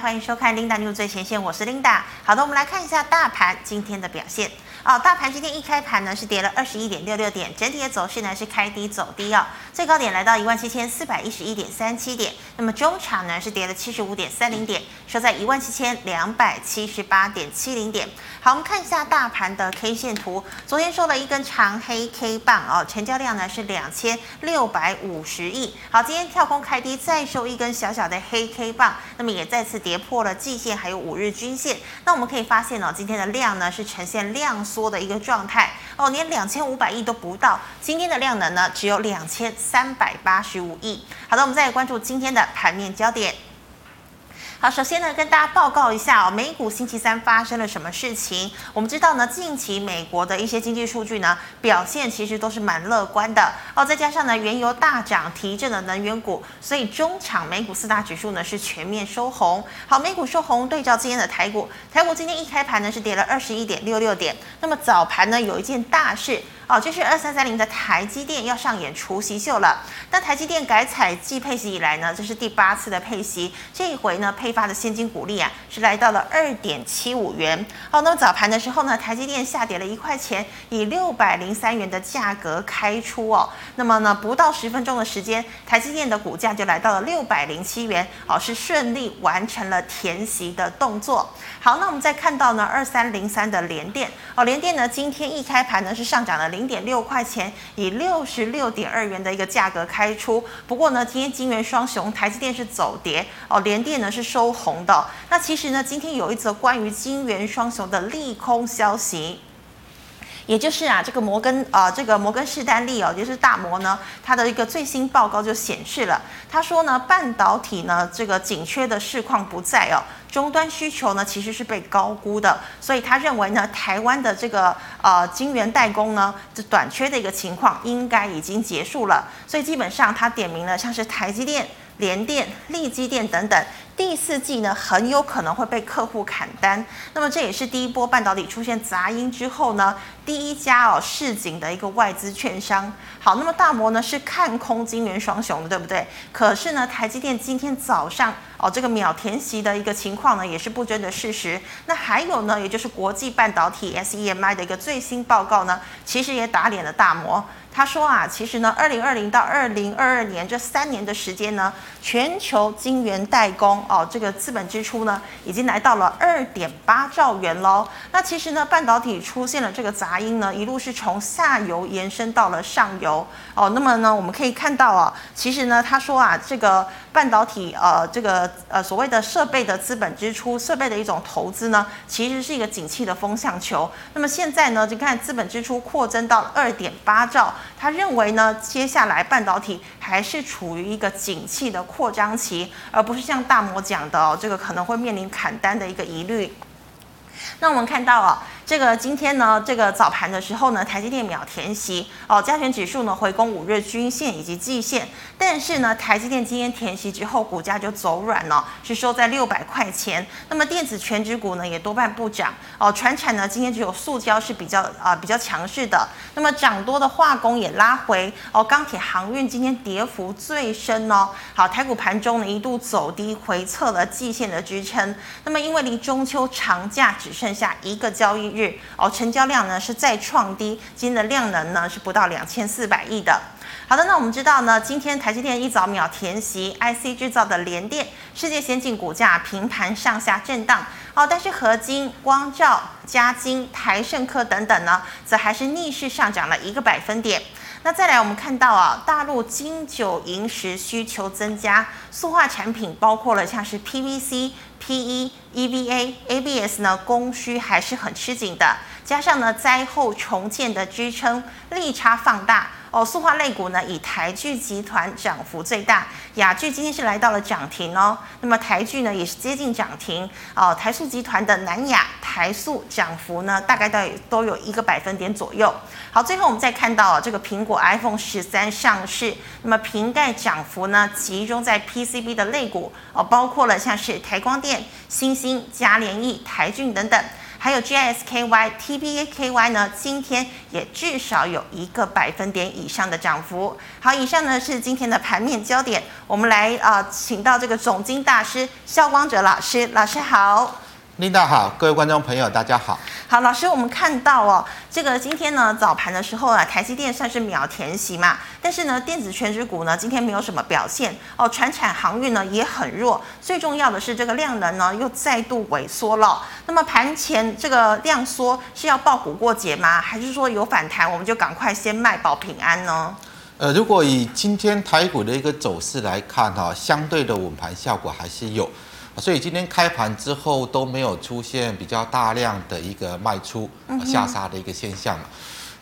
欢迎收看 Linda New 最前线，我是 Linda。好的，我们来看一下大盘今天的表现。哦，大盘今天一开盘呢是跌了二十一点六六点，整体的走势呢是开低走低哦，最高点来到一万七千四百一十一点三七点，那么中场呢是跌了七十五点三零点，收在一万七千两百七十八点七零点。好，我们看一下大盘的 K 线图，昨天收了一根长黑 K 棒哦，成交量呢是两千六百五十亿。好，今天跳空开低，再收一根小小的黑 K 棒，那么也再次跌破了季线还有五日均线。那我们可以发现呢，今天的量呢是呈现量缩的一个状态哦，连两千五百亿都不到，今天的量能呢只有两千三百八十五亿。好的，我们再来关注今天的盘面焦点。好，首先呢，跟大家报告一下哦，美股星期三发生了什么事情？我们知道呢，近期美国的一些经济数据呢，表现其实都是蛮乐观的哦。再加上呢，原油大涨提振了能源股，所以中场美股四大指数呢是全面收红。好，美股收红，对照今天的台股，台股今天一开盘呢是跌了二十一点六六点。那么早盘呢有一件大事。哦，就是二三三零的台积电要上演除夕秀了。那台积电改采季配息以来呢，这是第八次的配息。这一回呢，配发的现金股利啊，是来到了二点七五元。好，那么早盘的时候呢，台积电下跌了一块钱，以六百零三元的价格开出哦。那么呢，不到十分钟的时间，台积电的股价就来到了六百零七元。哦，是顺利完成了填息的动作。好，那我们再看到呢，二三零三的联电。哦，联电呢，今天一开盘呢，是上涨了。零点六块钱，以六十六点二元的一个价格开出。不过呢，今天金元双雄，台积电是走跌哦，联电呢是收红的。那其实呢，今天有一则关于金元双雄的利空消息。也就是啊，这个摩根啊、呃，这个摩根士丹利哦，就是大摩呢，它的一个最新报告就显示了，他说呢，半导体呢这个紧缺的市况不在哦，终端需求呢其实是被高估的，所以他认为呢，台湾的这个呃晶圆代工呢这短缺的一个情况应该已经结束了，所以基本上他点名了像是台积电、联电、力积电等等。第四季呢，很有可能会被客户砍单，那么这也是第一波半导体出现杂音之后呢，第一家哦市井的一个外资券商。好，那么大摩呢是看空晶圆双雄的，对不对？可是呢，台积电今天早上哦这个秒填席的一个情况呢，也是不争的事实。那还有呢，也就是国际半导体 SEMI 的一个最新报告呢，其实也打脸了大摩。他说啊，其实呢，二零二零到二零二二年这三年的时间呢，全球晶圆代工哦，这个资本支出呢，已经来到了二点八兆元喽。那其实呢，半导体出现了这个杂音呢，一路是从下游延伸到了上游哦。那么呢，我们可以看到啊，其实呢，他说啊，这个半导体呃，这个呃所谓的设备的资本支出，设备的一种投资呢，其实是一个景气的风向球。那么现在呢，就看资本支出扩增到二点八兆。他认为呢，接下来半导体还是处于一个景气的扩张期，而不是像大摩讲的哦，这个可能会面临砍单的一个疑虑。那我们看到啊。这个今天呢，这个早盘的时候呢，台积电秒填息哦，加权指数呢回攻五日均线以及季线，但是呢，台积电今天填息之后，股价就走软了，是收在六百块钱。那么电子权值股呢也多半不涨哦，传产呢今天只有塑胶是比较啊、比较强势的，那么涨多的化工也拉回哦，钢铁航运今天跌幅最深哦。好，台股盘中呢一度走低回测了季线的支撑，那么因为离中秋长假只剩下一个交易日。哦，成交量呢是再创低，今天的量能呢是不到两千四百亿的。好的，那我们知道呢，今天台积电一早秒填息，IC 制造的联电、世界先进股价平盘上下震荡哦，但是合金、光罩、嘉晶、台盛科等等呢，则还是逆势上涨了一个百分点。那再来，我们看到啊，大陆金九银十需求增加，塑化产品包括了像是 PVC、PE、EVA、ABS 呢，供需还是很吃紧的，加上呢灾后重建的支撑，利差放大。哦，塑化类股呢，以台聚集团涨幅最大，雅聚今天是来到了涨停哦。那么台聚呢，也是接近涨停哦。台塑集团的南亚、台塑涨幅呢，大概都都有一个百分点左右。好，最后我们再看到这个苹果 iPhone 十三上市，那么瓶盖涨幅呢，集中在 PCB 的类股哦，包括了像是台光电、欣兴、嘉联益、台郡等等。还有 G S K Y、T B A K Y 呢，今天也至少有一个百分点以上的涨幅。好，以上呢是今天的盘面焦点，我们来啊，请到这个总经大师肖光哲老师，老师好。琳达好，各位观众朋友，大家好。好，老师，我们看到哦，这个今天呢早盘的时候啊，台积电算是秒填息嘛，但是呢，电子权值股呢今天没有什么表现哦，传产航运呢也很弱，最重要的是这个量能呢又再度萎缩了。那么盘前这个量缩是要爆股过节吗？还是说有反弹我们就赶快先卖保平安呢？呃，如果以今天台股的一个走势来看哈，相对的稳盘效果还是有。所以今天开盘之后都没有出现比较大量的一个卖出下杀的一个现象嘛？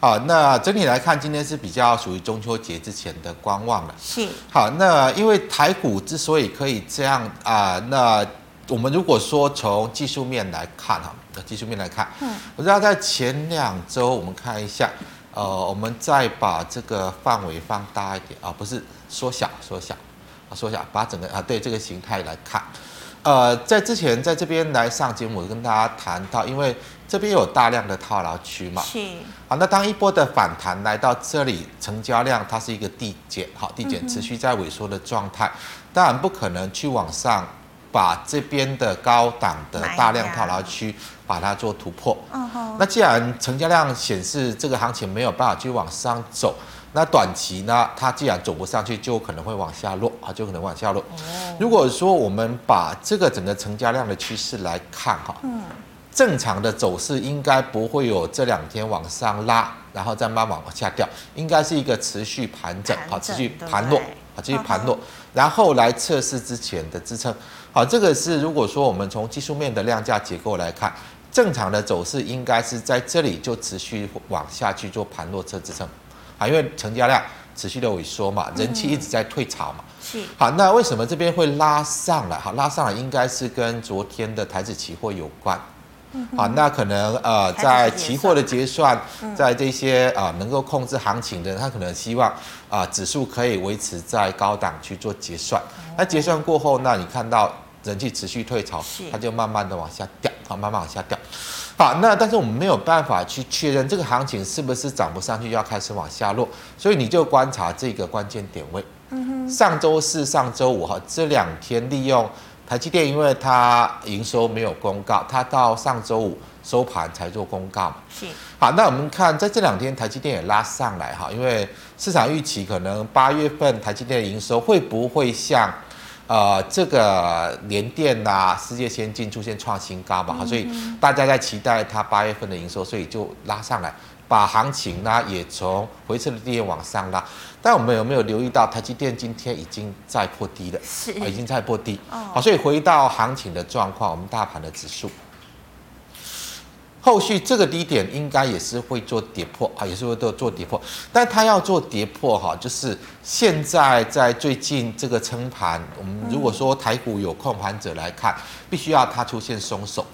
好，那整体来看，今天是比较属于中秋节之前的观望了。是。好，那因为台股之所以可以这样啊，那我们如果说从技术面来看哈，技术面来看，嗯，我知道在前两周我们看一下，呃，我们再把这个范围放大一点啊，不是缩小，缩小，啊，缩小，把整个啊对这个形态来看。呃，在之前在这边来上节目，我跟大家谈到，因为这边有大量的套牢区嘛，是。好，那当一波的反弹来到这里，成交量它是一个递减，好，递减持续在萎缩的状态，当然不可能去往上把这边的高档的大量套牢区把它做突破。嗯哼。那既然成交量显示这个行情没有办法去往上走。那短期呢，它既然走不上去，就可能会往下落啊，就可能往下落。哦。如果说我们把这个整个成交量的趋势来看哈，嗯，正常的走势应该不会有这两天往上拉，然后再慢慢往下掉，应该是一个持续盘整，好，持续盘落，好，继续盘落，然后来测试之前的支撑。好，这个是如果说我们从技术面的量价结构来看，正常的走势应该是在这里就持续往下去做盘落测支撑。啊，因为成交量持续的萎缩嘛，人气一直在退潮嘛。是。好，那为什么这边会拉上来？好，拉上来应该是跟昨天的台指期货有关。好，那可能呃，在期货的结算，在这些啊能够控制行情的人，他可能希望啊指数可以维持在高档去做结算。那结算过后，那你看到人气持续退潮，它就慢慢的往下掉，好，慢慢往下掉。好，那但是我们没有办法去确认这个行情是不是涨不上去，就要开始往下落，所以你就观察这个关键点位。上周四、上周五哈，这两天利用台积电，因为它营收没有公告，它到上周五收盘才做公告嘛。是。好，那我们看在这两天台积电也拉上来哈，因为市场预期可能八月份台积电的营收会不会像。呃，这个联电呐、啊，世界先进出现创新高嘛，好，所以大家在期待它八月份的营收，所以就拉上来，把行情呢也从回撤的低点往上拉。但我们有没有留意到，台积电今天已经在破低了，是，已经在破低。好，所以回到行情的状况，我们大盘的指数。后续这个低点应该也是会做跌破啊，也是会做做跌破，但它要做跌破哈，就是现在在最近这个撑盘，我们如果说台股有控盘者来看，必须要它出现松手。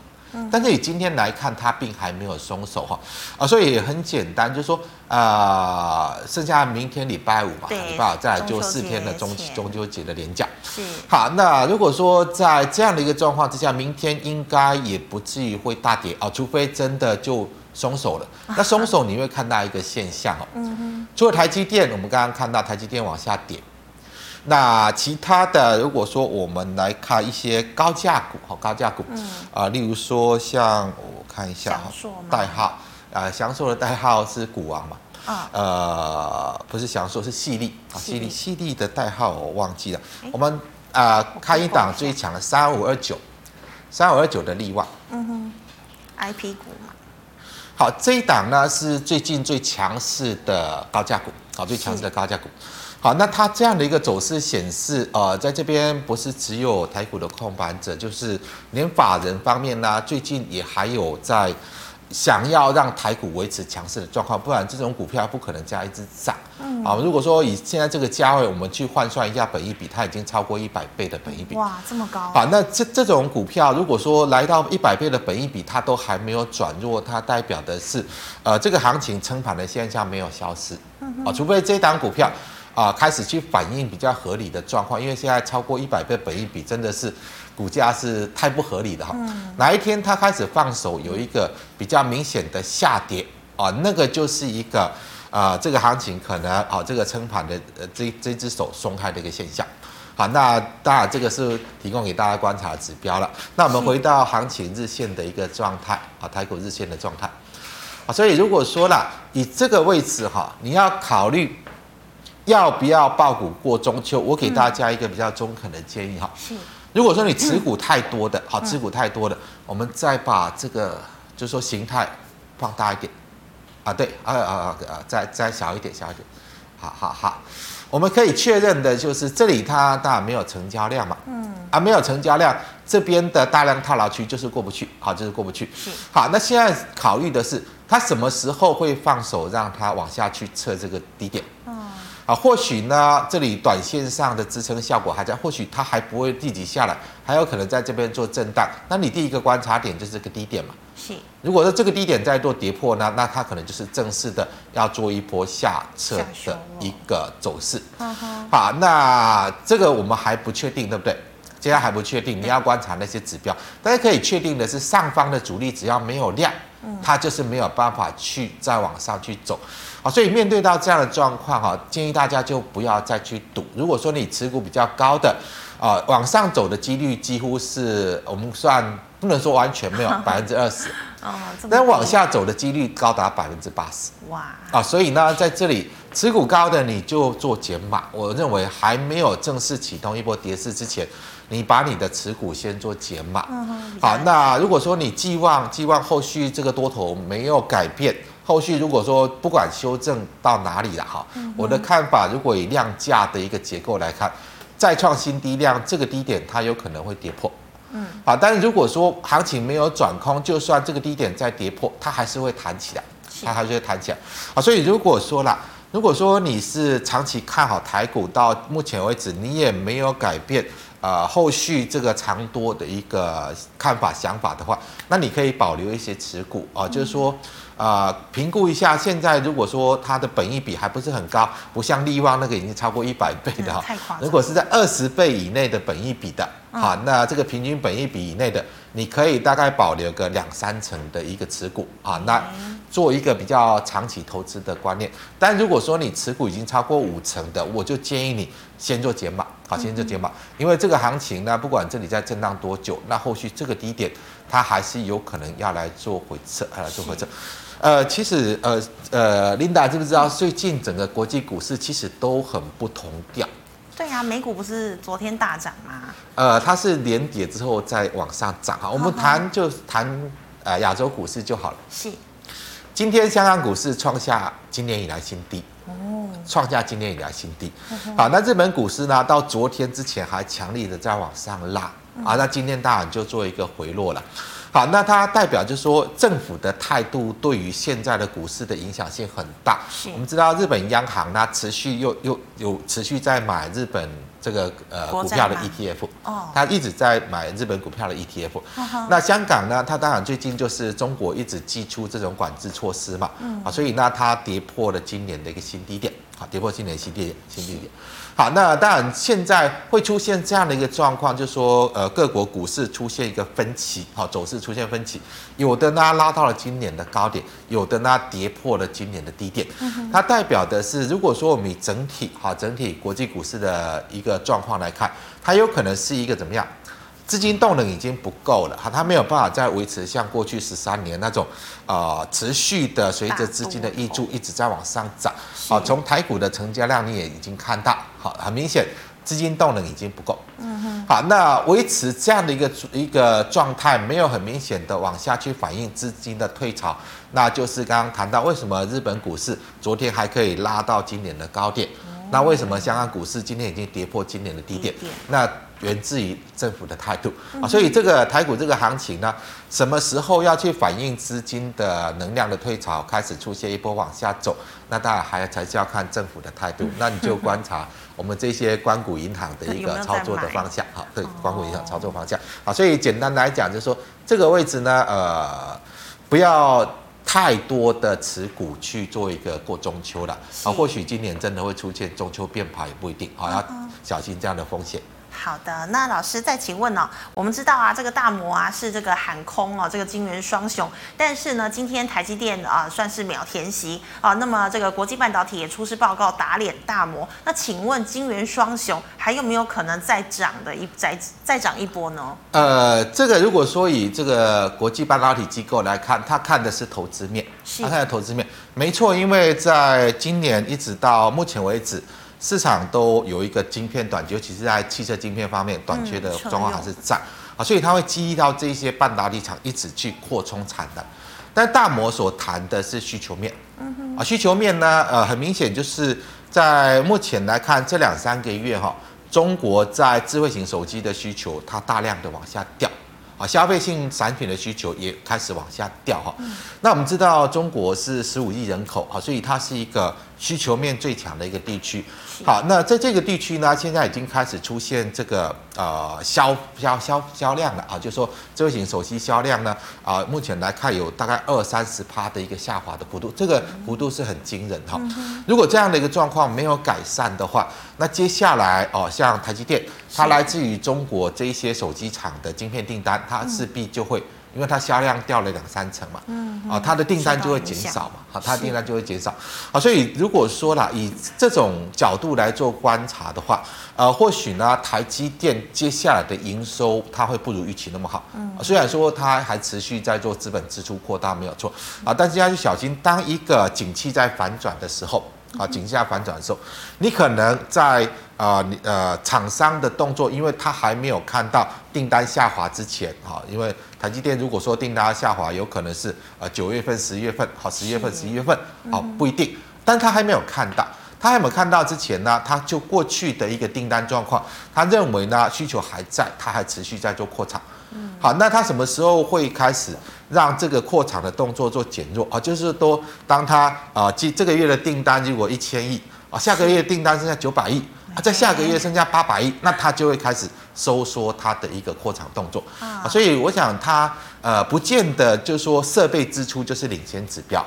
但是以今天来看，它并还没有松手哈啊，所以也很简单，就是说啊、呃，剩下明天礼拜五嘛，礼拜五再来就四天的中中秋节的连假。是好，那如果说在这样的一个状况之下，明天应该也不至于会大跌啊，除非真的就松手了。那松手你会看到一个现象哦，除了台积电，我们刚刚看到台积电往下跌。那其他的，如果说我们来看一些高价股，好，高价股，嗯，啊，例如说像我看一下哈，代号，啊，祥硕的代号是股王嘛，啊，呃，不是祥硕，是矽力，啊，矽力，矽力的代号我忘记了，我们啊，看一档最强的三五二九，三五二九的力旺，嗯哼，IP 股嘛，好，这一档呢是最近最强势的高价股，好，最强势的高价股。好，那它这样的一个走势显示，呃，在这边不是只有台股的控盘者，就是连法人方面呢，最近也还有在想要让台股维持强势的状况，不然这种股票不可能这样一直涨。嗯。啊，如果说以现在这个价位，我们去换算一下本一比，它已经超过一百倍的本一比。哇，这么高。好，那这这种股票，如果说来到一百倍的本一比，它都还没有转弱，它代表的是，呃，这个行情撑盘的现象没有消失。嗯。啊，除非这档股票。啊开始去反映比较合理的状况，因为现在超过一百倍本益比真的是股价是太不合理的哈。哪一天它开始放手，有一个比较明显的下跌啊，那个就是一个啊这个行情可能啊这个撑盘的呃这这只手松开的一个现象。好，那当然这个是提供给大家观察指标了。那我们回到行情日线的一个状态啊，台股日线的状态。啊，所以如果说了以这个位置哈，你要考虑要不要爆股过中秋，我给大家一个比较中肯的建议哈。是。如果说你持股太多的，好，持股太多的，我们再把这个就是说形态放大一点。啊，对，啊啊啊啊，再再小一点，小一点。好好好。我们可以确认的就是，这里它当然没有成交量嘛，嗯，啊，没有成交量，这边的大量套牢区就是过不去，好，就是过不去。是，好，那现在考虑的是，它什么时候会放手让它往下去测这个低点？啊，或许呢，这里短线上的支撑效果还在，或许它还不会立即下来，还有可能在这边做震荡。那你第一个观察点就是这个低点嘛？是。如果说这个低点再做跌破呢，那它可能就是正式的要做一波下撤的一个走势。好，那这个我们还不确定，对不对？现在还不确定，你要观察那些指标。大家可以确定的是，上方的主力只要没有量，它就是没有办法去再往上去走。好，所以面对到这样的状况哈，建议大家就不要再去赌。如果说你持股比较高的，啊，往上走的几率几乎是我们算不能说完全没有 百分之二十，哦，但往下走的几率高达百分之八十。哇！啊，所以呢，在这里持股高的你就做减码。我认为还没有正式启动一波跌势之前，你把你的持股先做减码。好，那如果说你寄望寄望后续这个多头没有改变。后续如果说不管修正到哪里了哈，我的看法，如果以量价的一个结构来看，再创新低量，这个低点它有可能会跌破。嗯，好，但是如果说行情没有转空，就算这个低点再跌破，它还是会弹起来，它还是会弹起来。好，所以如果说啦，如果说你是长期看好台股，到目前为止你也没有改变。呃，后续这个长多的一个看法想法的话，那你可以保留一些持股啊，就是说，呃，评估一下现在如果说它的本益比还不是很高，不像利旺那个已经超过一百倍的哈，如果是在二十倍以内的本益比的，好，那这个平均本益比以内的，你可以大概保留个两三成的一个持股啊，那做一个比较长期投资的观念。但如果说你持股已经超过五成的，我就建议你先做减码。好，先做减码，因为这个行情呢，不管这里在震荡多久，那后续这个低点它还是有可能要来做回撤，还来做回撤。呃，其实呃呃，Linda 知不知道最近整个国际股市其实都很不同调？对呀、啊，美股不是昨天大涨吗？呃，它是连跌之后再往上涨。哈，我们谈就谈呃亚洲股市就好了。是。今天香港股市创下今年以来新低。创下今年以来新低，好，那日本股市呢？到昨天之前还强力的在往上拉，啊，那今天当然就做一个回落了。好，那它代表就是说政府的态度对于现在的股市的影响性很大。我们知道日本央行呢持续又又有持续在买日本这个呃股票的 ETF，哦，它一直在买日本股票的 ETF。那香港呢，它当然最近就是中国一直祭出这种管制措施嘛，啊，所以呢它跌破了今年的一个新低点，啊，跌破今年新低点，新低点。好，那当然现在会出现这样的一个状况，就是说，呃，各国股市出现一个分歧，好，走势出现分歧，有的呢拉到了今年的高点，有的呢跌破了今年的低点。它代表的是，如果说我们以整体，好，整体国际股市的一个状况来看，它有可能是一个怎么样？资金动能已经不够了，哈，它没有办法再维持像过去十三年那种，呃，持续的随着资金的挹注一直在往上涨。好，从台股的成交量你也已经看到，好，很明显资金动能已经不够。嗯哼。好，那维持这样的一个一个状态，没有很明显的往下去反映资金的退潮，那就是刚刚谈到为什么日本股市昨天还可以拉到今年的高点，那为什么香港股市今天已经跌破今年的低点？那源自于政府的态度。啊，所以这个台股这个行情呢，什么时候要去反映资金的能量的退潮，开始出现一波往下走，那当然还才是要看政府的态度。那你就观察我们这些关谷银行的一个操作的方向，好，对，关谷银行操作方向，啊，所以简单来讲就是说，这个位置呢，呃，不要。太多的持股去做一个过中秋了。啊，或许今年真的会出现中秋变盘也不一定。啊，要小心这样的风险。好的，那老师再请问呢、哦？我们知道啊，这个大摩啊是这个喊空哦，这个金圆双雄，但是呢，今天台积电啊算是秒填席啊，那么这个国际半导体也出示报告打脸大摩，那请问金圆双雄还有没有可能再涨的一再再涨一波呢？呃，这个如果说以这个国际半导体机构来看，他看的是投资面，他看的投资面没错，因为在今年一直到目前为止。市场都有一个晶片短缺，尤其是在汽车晶片方面短缺的状况还是在啊，所以它会激励到这些半导体厂一直去扩充产能。但大摩所谈的是需求面，啊，需求面呢，呃，很明显就是在目前来看这两三个月哈，中国在智慧型手机的需求它大量的往下掉。啊，消费性产品的需求也开始往下掉哈。那我们知道中国是十五亿人口啊，所以它是一个需求面最强的一个地区。好，那在这个地区呢，现在已经开始出现这个呃销销销销量了啊，就是说智慧型手机销量呢啊，目前来看有大概二三十趴的一个下滑的幅度，这个幅度是很惊人哈。如果这样的一个状况没有改善的话，那接下来哦，像台积电，它来自于中国这一些手机厂的晶片订单。它势必就会，因为它销量掉了两三成嘛，嗯，啊，它的订单就会减少嘛，好，它的订单就会减少，啊，所以如果说啦，以这种角度来做观察的话，呃，或许呢，台积电接下来的营收它会不如预期那么好，嗯，虽然说它还持续在做资本支出扩大没有错，啊，但是要去小心，当一个景气在反转的时候。啊，景气在反转的时候，你可能在啊，你呃厂商的动作，因为他还没有看到订单下滑之前，哈，因为台积电如果说订单下滑，有可能是呃九月份、十月份，好，十月份、十一月份，好，不一定，但他还没有看到，他还没有看到之前呢，他就过去的一个订单状况，他认为呢需求还在，他还持续在做扩厂。好，那他什么时候会开始让这个扩厂的动作做减弱啊？就是说，当他啊，这这个月的订单如果一千亿啊，下个月订单剩下九百亿啊，在下个月剩下八百亿，那它就会开始收缩它的一个扩厂动作啊。所以我想它呃，不见得就是说设备支出就是领先指标。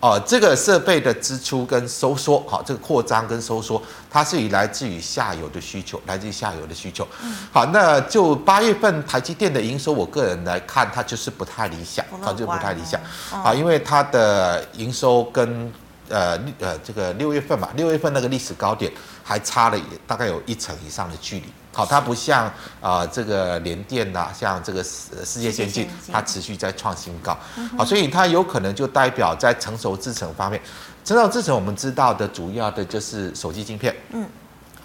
哦，这个设备的支出跟收缩，好，这个扩张跟收缩，它是以来自于下游的需求，来自于下游的需求。好，那就八月份台积电的营收，我个人来看，它就是不太理想，它就不太理想。啊，因为它的营收跟呃呃这个六月份嘛，六月份那个历史高点还差了大概有一成以上的距离。好，它不像啊、呃、这个联电呐，像这个世世界先进，它持续在创新高。好，所以它有可能就代表在成熟制程方面，成熟制程我们知道的主要的就是手机晶片，嗯，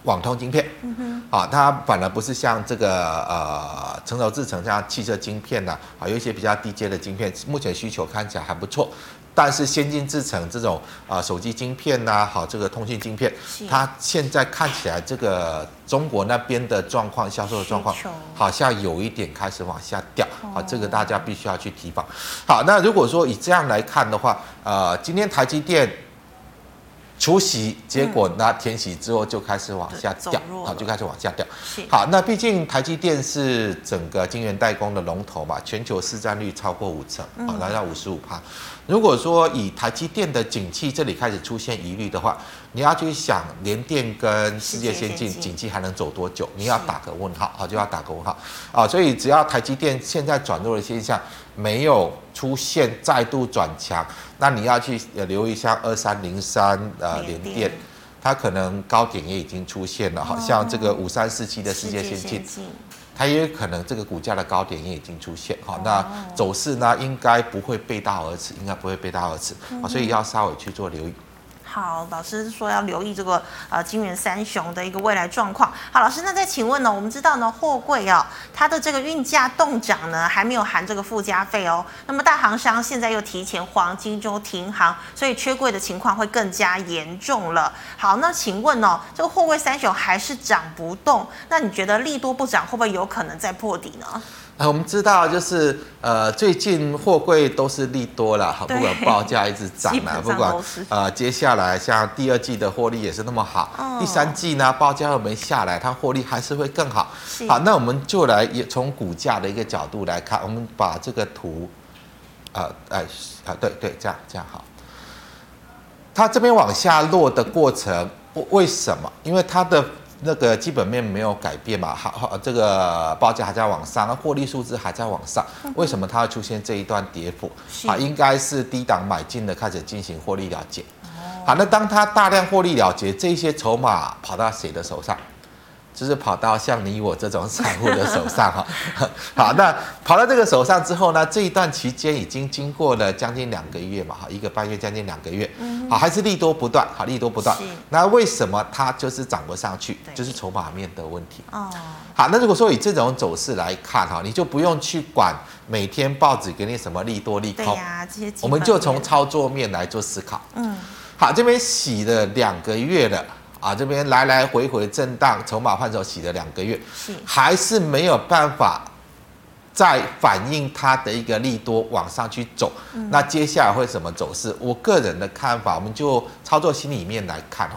网通晶片，嗯哼，啊，它反而不是像这个呃成熟制程像汽车晶片呐，啊，有一些比较低阶的晶片，目前需求看起来还不错。但是先进制程这种啊、呃、手机晶片呐、啊，好这个通信晶片，它现在看起来这个中国那边的状况，销售的状况好像有一点开始往下掉，好，这个大家必须要去提防。好，那如果说以这样来看的话，呃，今天台积电除息，结果那填息之后就开始往下掉，好，就开始往下掉。好，那毕竟台积电是整个晶圆代工的龙头嘛，全球市占率超过五成，好，来到五十五趴。如果说以台积电的景气这里开始出现疑虑的话，你要去想联电跟世界先进景气还能走多久？你要打个问号好，就要打个问号啊。所以只要台积电现在转弱的现象没有出现再度转强，那你要去留意像二三零三呃联电，它可能高点也已经出现了，好像这个五三四七的世界先进。它也有可能这个股价的高点也已经出现，好，那走势呢应该不会背道而驰，应该不会背道而驰，啊，所以要稍微去做留意。好，老师说要留意这个呃金元三雄的一个未来状况。好，老师，那再请问呢？我们知道呢，货柜啊，它的这个运价动涨呢，还没有含这个附加费哦。那么大行商现在又提前黄金周停航，所以缺柜的情况会更加严重了。好，那请问哦，这个货柜三雄还是涨不动？那你觉得利多不涨，会不会有可能再破底呢？啊，我们知道，就是呃，最近货柜都是利多了，好，不管报价一直涨啊，不管呃，接下来像第二季的获利也是那么好，哦、第三季呢，报价又没下来，它获利还是会更好。好，那我们就来也从股价的一个角度来看，我们把这个图呃，哎，啊，对对，这样这样好。它这边往下落的过程，为什么？因为它的那个基本面没有改变嘛，好，好，这个报价还在往上，获利数字还在往上，为什么它会出现这一段跌幅？啊，应该是低档买进的开始进行获利了结。好，那当它大量获利了结，这些筹码跑到谁的手上？就是跑到像你我这种散户的手上哈，好，那跑到这个手上之后呢，这一段期间已经经过了将近两个月嘛，哈，一个半月将近两个月，好，还是利多不断，好，利多不断。那为什么它就是涨不上去？就是筹码面的问题。哦，好，那如果说以这种走势来看哈，你就不用去管每天报纸给你什么利多利空，我们就从操作面来做思考。嗯，好，这边洗了两个月了。啊，这边来来回回震荡，筹码换手洗了两个月，是还是没有办法再反映它的一个利多往上去走。嗯、那接下来会什么走势？我个人的看法，我们就操作心里面来看。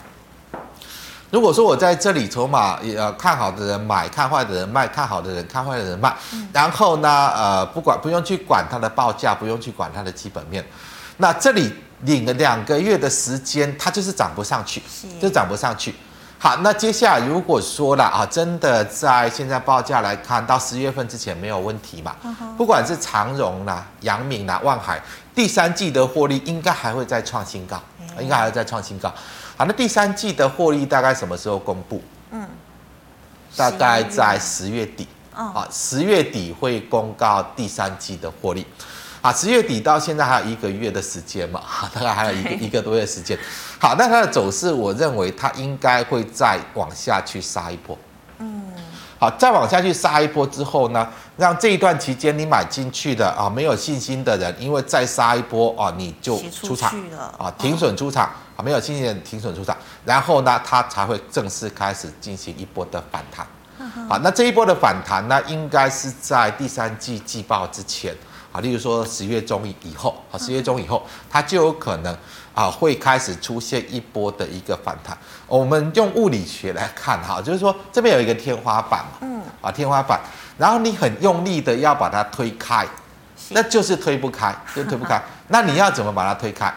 如果说我在这里筹码呃看好的人买，看坏的人卖，看好的人看坏的人卖，嗯、然后呢呃不管不用去管它的报价，不用去管它的基本面，那这里。领了两个月的时间，它就是涨不上去，就涨不上去。好，那接下来如果说了啊，真的在现在报价来看，到十月份之前没有问题嘛？不管是长荣啦、阳明啦、万海，第三季的获利应该还会再创新高，应该还会再创新高。好，那第三季的获利大概什么时候公布？嗯，大概在十月底。啊，十月底会公告第三季的获利。啊，十月底到现在还有一个月的时间嘛，大概还有一个一个多月时间。好，那它的走势，我认为它应该会再往下去杀一波。嗯，好，再往下去杀一波之后呢，让这一段期间你买进去的啊没有信心的人，因为再杀一波啊，你就出场啊，停损出场啊，没有信心的人停损出场，然后呢，它才会正式开始进行一波的反弹。好，那这一波的反弹呢，应该是在第三季季报之前。啊，例如说十月中以后，啊，十月中以后，它就有可能啊会开始出现一波的一个反弹。我们用物理学来看哈，就是说这边有一个天花板嘛，嗯，啊天花板，然后你很用力的要把它推开，那就是推不开，就推不开。那你要怎么把它推开？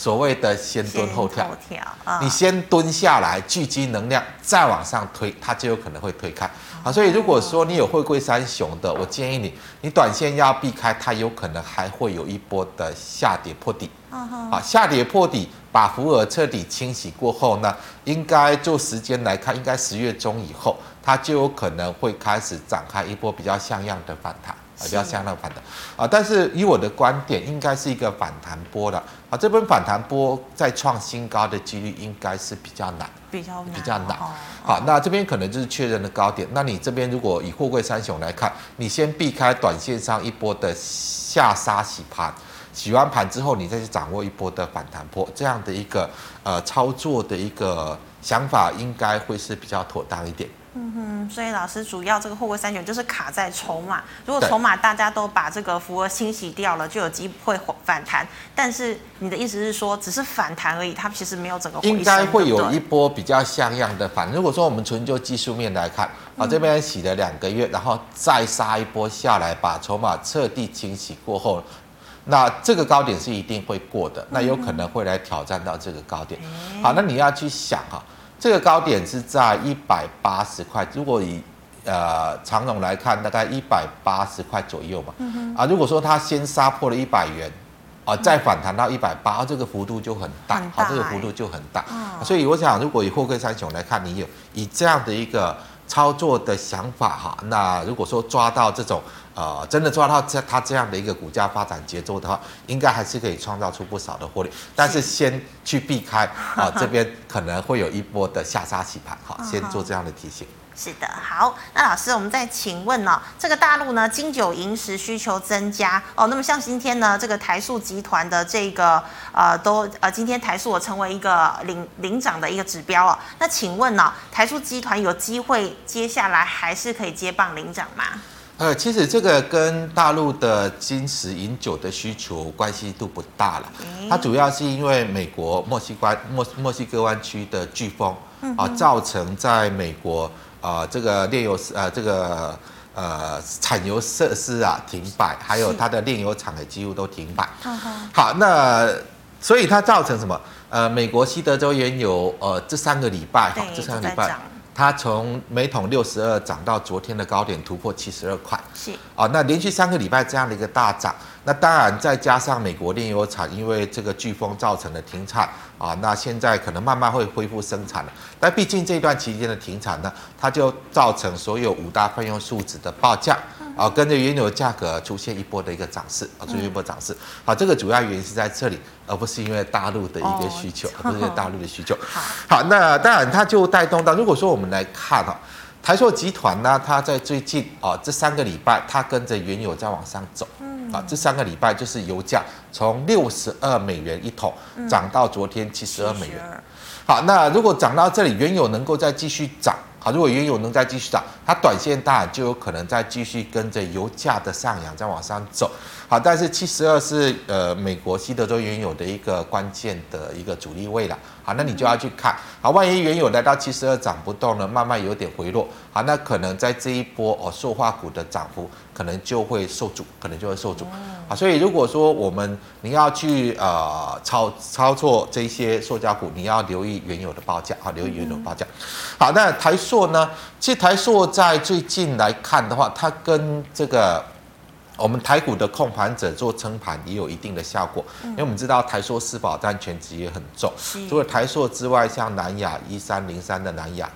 所谓的先蹲后跳，后跳哦、你先蹲下来聚集能量，再往上推，它就有可能会推开。啊，所以如果说你有货柜三雄的，我建议你，你短线要避开，它有可能还会有一波的下跌破底。啊，下跌破底，把浮额彻底清洗过后呢，应该就时间来看，应该十月中以后，它就有可能会开始展开一波比较像样的反弹。啊，比较像那个反弹啊，但是以我的观点，应该是一个反弹波了啊。这边反弹波再创新高的几率应该是比较难，比较难，比较难。好，那这边可能就是确认的高点。那你这边如果以货柜三雄来看，你先避开短线上一波的下杀洗盘，洗完盘之后，你再去掌握一波的反弹波，这样的一个呃操作的一个想法，应该会是比较妥当一点。嗯哼，所以老师主要这个货柜三雄就是卡在筹码，如果筹码大家都把这个符额清洗掉了，就有机会反弹。但是你的意思是说，只是反弹而已，它其实没有整个。应该会有一波比较像样的反。如果说我们纯就技术面来看，啊这边洗了两个月，然后再杀一波下来，把筹码彻底清洗过后，那这个高点是一定会过的，那有可能会来挑战到这个高点。好，那你要去想哈。这个高点是在一百八十块，如果以呃长总来看，大概一百八十块左右嘛。啊，如果说它先杀破了一百元，啊，再反弹到一百八，这个幅度就很大，好、欸啊，这个幅度就很大。哦、所以我想，如果以货柜三雄来看，你有以这样的一个操作的想法哈，那如果说抓到这种。呃，真的抓到这它这样的一个股价发展节奏的话，应该还是可以创造出不少的获利。但是先去避开啊，这边可能会有一波的下杀洗盘，好，先做这样的提醒。是的，好，那老师，我们再请问呢、哦，这个大陆呢，金九银十需求增加哦，那么像今天呢，这个台塑集团的这个呃，都呃，今天台塑我成为一个领领涨的一个指标哦。那请问呢、哦，台塑集团有机会接下来还是可以接棒领涨吗？呃，其实这个跟大陆的金石银酒的需求关系度不大了，它主要是因为美国墨西关墨墨西哥湾区的飓风啊，造成在美国啊这个炼油呃这个呃产油设施啊停摆，还有它的炼油厂也几乎都停摆。好，那所以它造成什么？呃，美国西德州原油呃这三个礼拜哈，这三个礼拜。它从每桶六十二涨到昨天的高点突破七十二块，是。啊，那连续三个礼拜这样的一个大涨，那当然再加上美国炼油厂因为这个飓风造成的停产啊，那现在可能慢慢会恢复生产了，但毕竟这段期间的停产呢，它就造成所有五大费用树脂的报价。啊，跟着原油价格出现一波的一个涨势，啊，出现一波涨势。好，这个主要原因是在这里，而不是因为大陆的一个需求，而不是因为大陆的需求。好，那当然它就带动到，如果说我们来看哈，台塑集团呢，它在最近啊这三个礼拜，它跟着原油在往上走。嗯。啊，这三个礼拜就是油价从六十二美元一桶涨到昨天七十二美元。好，那如果涨到这里，原油能够再继续涨。好，如果原油能再继续涨，它短线当然就有可能再继续跟着油价的上扬再往上走。好，但是七十二是呃美国西德州原油的一个关键的一个阻力位了。好，那你就要去看。好，万一原油来到七十二涨不动了，慢慢有点回落，好，那可能在这一波哦塑化股的涨幅可能就会受阻，可能就会受阻。啊，所以如果说我们你要去呃操操作这些塑胶股，你要留意原有的报价，啊，留意原油报价。好，那台塑呢？其实台塑在最近来看的话，它跟这个我们台股的控盘者做撑盘也有一定的效果，因为我们知道台塑四宝占全值也很重，除了台塑之外，像南亚一三零三的南亚，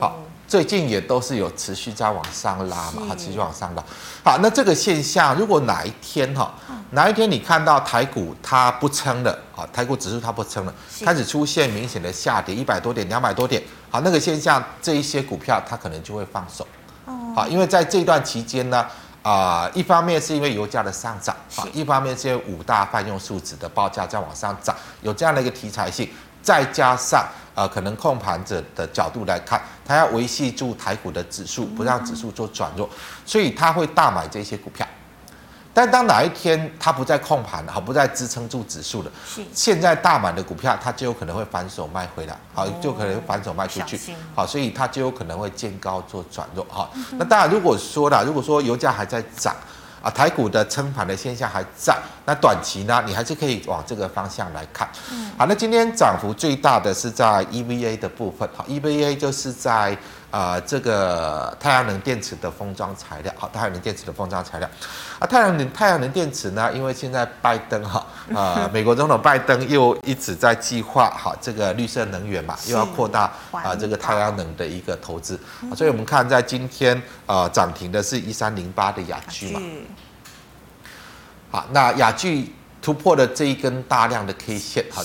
好。最近也都是有持续在往上拉嘛，哈，持续往上拉。好，那这个现象，如果哪一天哈，哪一天你看到台股它不撑了，啊，台股指数它不撑了，开始出现明显的下跌，一百多点、两百多点，好，那个现象，这一些股票它可能就会放手，好，因为在这段期间呢，啊，一方面是因为油价的上涨，啊，一方面是因为五大泛用树脂的报价在往上涨，有这样的一个题材性，再加上。呃，可能控盘者的角度来看，他要维系住台股的指数，不让指数做转弱，所以他会大买这些股票。但当哪一天他不再控盘了，好，不再支撑住指数了，现在大满的股票，它就有可能会反手卖回来，好，就可能反手卖出去，好，所以它就有可能会见高做转弱，哈，那当然如果说了，如果说油价还在涨。啊，台股的撑盘的现象还在，那短期呢，你还是可以往这个方向来看。嗯，好，那今天涨幅最大的是在 EVA 的部分，好，EVA 就是在。啊、呃，这个太阳能电池的封装材料，好，太阳能电池的封装材料，啊，太阳能太阳能电池呢，因为现在拜登哈，啊、呃，美国总统拜登又一直在计划好这个绿色能源嘛，又要扩大啊、呃、这个太阳能的一个投资，所以我们看在今天啊、呃、涨停的是一三零八的雅居嘛，好，那亚聚。突破了这一根大量的 K 线，好，